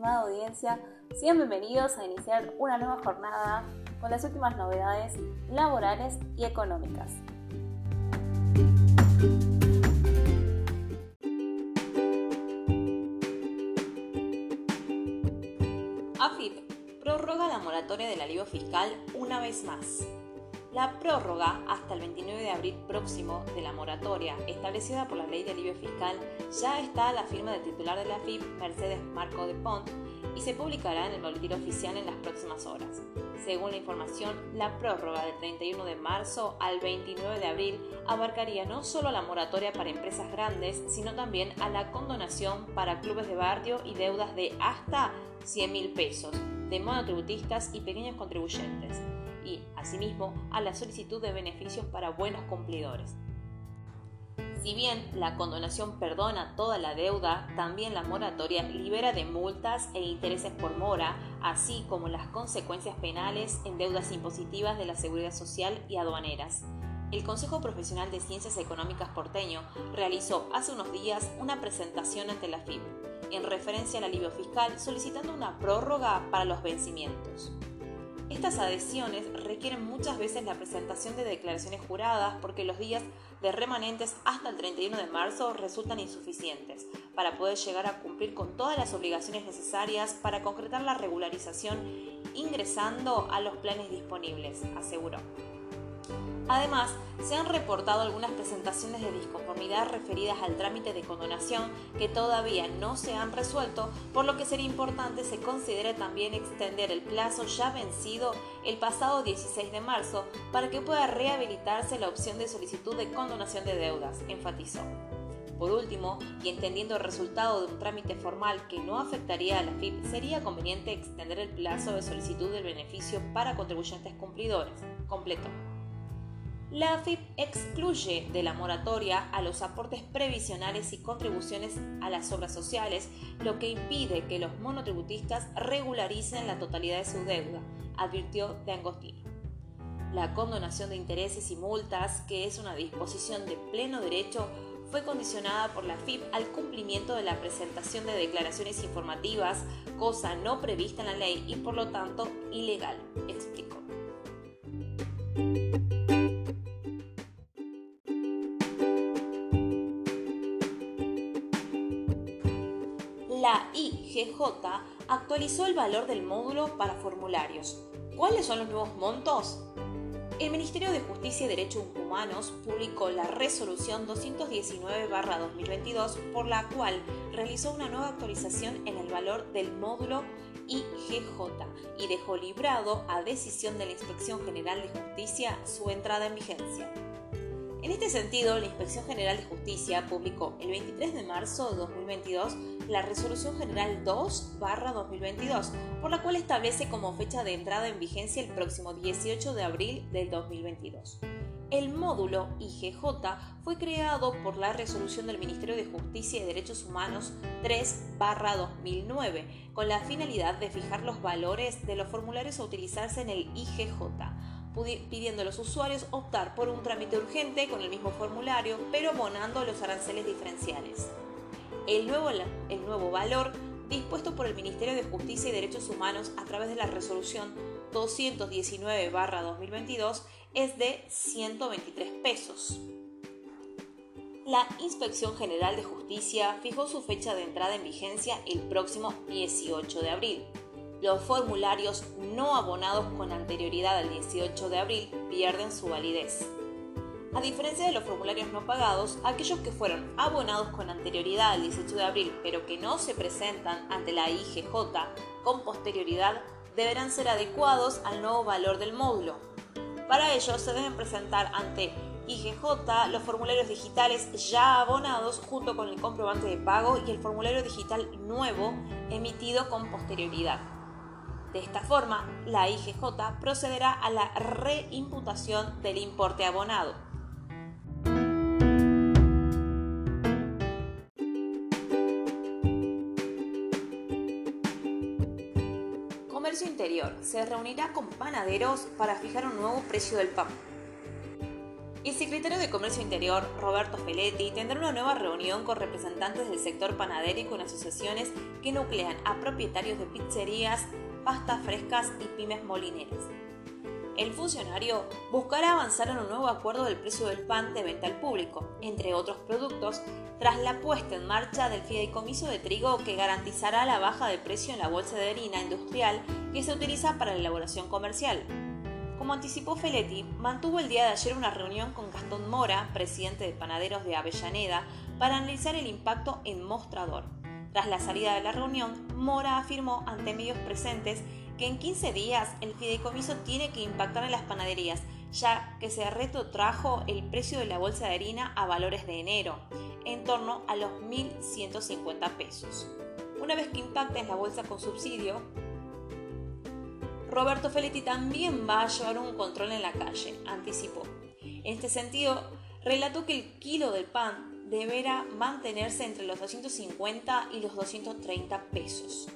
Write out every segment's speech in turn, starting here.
estimada audiencia, sean bienvenidos a iniciar una nueva jornada con las últimas novedades laborales y económicas. AFIP prorroga la moratoria del alivio fiscal una vez más. La prórroga hasta el 29 de abril próximo de la moratoria establecida por la Ley de Alivio Fiscal ya está la firma del titular de la FIP, Mercedes Marco de Pont, y se publicará en el boletín oficial en las próximas horas. Según la información, la prórroga del 31 de marzo al 29 de abril abarcaría no solo la moratoria para empresas grandes, sino también a la condonación para clubes de barrio y deudas de hasta 100 mil pesos de monotributistas y pequeños contribuyentes y, asimismo, a la solicitud de beneficios para buenos cumplidores. Si bien la condonación perdona toda la deuda, también la moratoria libera de multas e intereses por mora, así como las consecuencias penales en deudas impositivas de la seguridad social y aduaneras. El Consejo Profesional de Ciencias Económicas porteño realizó hace unos días una presentación ante la FIB en referencia al alivio fiscal solicitando una prórroga para los vencimientos. Estas adhesiones requieren muchas veces la presentación de declaraciones juradas porque los días de remanentes hasta el 31 de marzo resultan insuficientes para poder llegar a cumplir con todas las obligaciones necesarias para concretar la regularización ingresando a los planes disponibles, aseguró. Además, se han reportado algunas presentaciones de disconformidad referidas al trámite de condonación que todavía no se han resuelto, por lo que sería importante se considere también extender el plazo ya vencido el pasado 16 de marzo para que pueda rehabilitarse la opción de solicitud de condonación de deudas, enfatizó. Por último, y entendiendo el resultado de un trámite formal que no afectaría a la FIP, sería conveniente extender el plazo de solicitud del beneficio para contribuyentes cumplidores. Completo. La AFIP excluye de la moratoria a los aportes previsionales y contribuciones a las obras sociales, lo que impide que los monotributistas regularicen la totalidad de su deuda, advirtió de Angostini. La condonación de intereses y multas, que es una disposición de pleno derecho, fue condicionada por la FIP al cumplimiento de la presentación de declaraciones informativas, cosa no prevista en la ley y por lo tanto ilegal, explicó. IGJ actualizó el valor del módulo para formularios. ¿Cuáles son los nuevos montos? El Ministerio de Justicia y Derechos Humanos publicó la resolución 219-2022 por la cual realizó una nueva actualización en el valor del módulo IGJ y dejó librado a decisión de la Inspección General de Justicia su entrada en vigencia. En este sentido, la Inspección General de Justicia publicó el 23 de marzo de 2022 la Resolución General 2-2022, por la cual establece como fecha de entrada en vigencia el próximo 18 de abril del 2022. El módulo IGJ fue creado por la resolución del Ministerio de Justicia y Derechos Humanos 3-2009, con la finalidad de fijar los valores de los formularios a utilizarse en el IGJ pidiendo a los usuarios optar por un trámite urgente con el mismo formulario, pero abonando los aranceles diferenciales. El nuevo, el nuevo valor dispuesto por el Ministerio de Justicia y Derechos Humanos a través de la resolución 219-2022 es de 123 pesos. La Inspección General de Justicia fijó su fecha de entrada en vigencia el próximo 18 de abril. Los formularios no abonados con anterioridad al 18 de abril pierden su validez. A diferencia de los formularios no pagados, aquellos que fueron abonados con anterioridad al 18 de abril pero que no se presentan ante la IGJ con posterioridad deberán ser adecuados al nuevo valor del módulo. Para ello se deben presentar ante IGJ los formularios digitales ya abonados junto con el comprobante de pago y el formulario digital nuevo emitido con posterioridad. De esta forma, la IGJ procederá a la reimputación del importe abonado. Comercio Interior se reunirá con panaderos para fijar un nuevo precio del pan. el secretario de Comercio Interior, Roberto Feletti, tendrá una nueva reunión con representantes del sector panadero y con asociaciones que nuclean a propietarios de pizzerías, pastas frescas y pymes molineras. El funcionario buscará avanzar en un nuevo acuerdo del precio del pan de venta al público, entre otros productos, tras la puesta en marcha del fideicomiso de trigo que garantizará la baja de precio en la bolsa de harina industrial que se utiliza para la elaboración comercial. Como anticipó Feletti, mantuvo el día de ayer una reunión con Gastón Mora, presidente de Panaderos de Avellaneda, para analizar el impacto en mostrador. Tras la salida de la reunión, Mora afirmó ante medios presentes que en 15 días el fideicomiso tiene que impactar en las panaderías, ya que se retrotrajo el precio de la bolsa de harina a valores de enero, en torno a los 1.150 pesos. Una vez que impacte en la bolsa con subsidio, Roberto Feletti también va a llevar un control en la calle, anticipó. En este sentido, relató que el kilo del pan deberá mantenerse entre los 250 y los 230 pesos.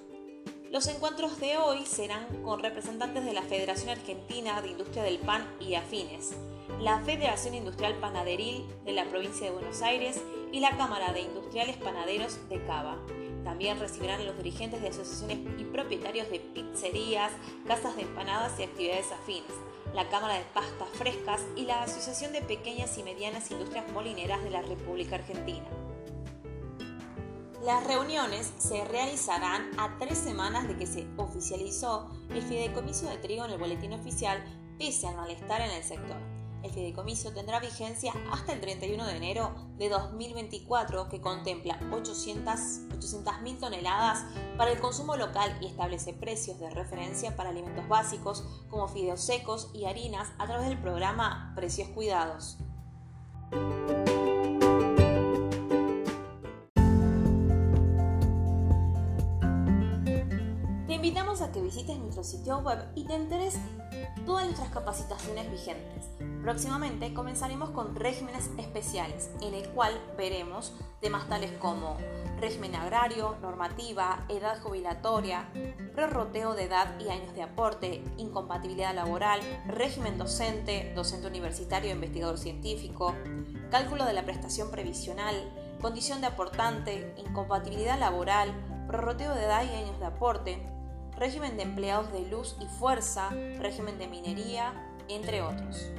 Los encuentros de hoy serán con representantes de la Federación Argentina de Industria del Pan y afines, la Federación Industrial Panaderil de la provincia de Buenos Aires y la Cámara de Industriales Panaderos de Cava. También recibirán a los dirigentes de asociaciones y propietarios de pizzerías, casas de empanadas y actividades afines, la Cámara de Pastas Frescas y la Asociación de Pequeñas y Medianas Industrias Molineras de la República Argentina. Las reuniones se realizarán a tres semanas de que se oficializó el fideicomiso de trigo en el boletín oficial, pese al malestar en el sector. El fideicomiso tendrá vigencia hasta el 31 de enero de 2024, que contempla 800.000 toneladas para el consumo local y establece precios de referencia para alimentos básicos como fideos secos y harinas a través del programa Precios Cuidados. Invitamos a que visites nuestro sitio web y te enteres todas nuestras capacitaciones vigentes. Próximamente comenzaremos con regímenes especiales, en el cual veremos temas tales como régimen agrario, normativa, edad jubilatoria, prorroteo de edad y años de aporte, incompatibilidad laboral, régimen docente, docente universitario investigador científico, cálculo de la prestación previsional, condición de aportante, incompatibilidad laboral, prorroteo de edad y años de aporte, régimen de empleados de luz y fuerza, régimen de minería, entre otros.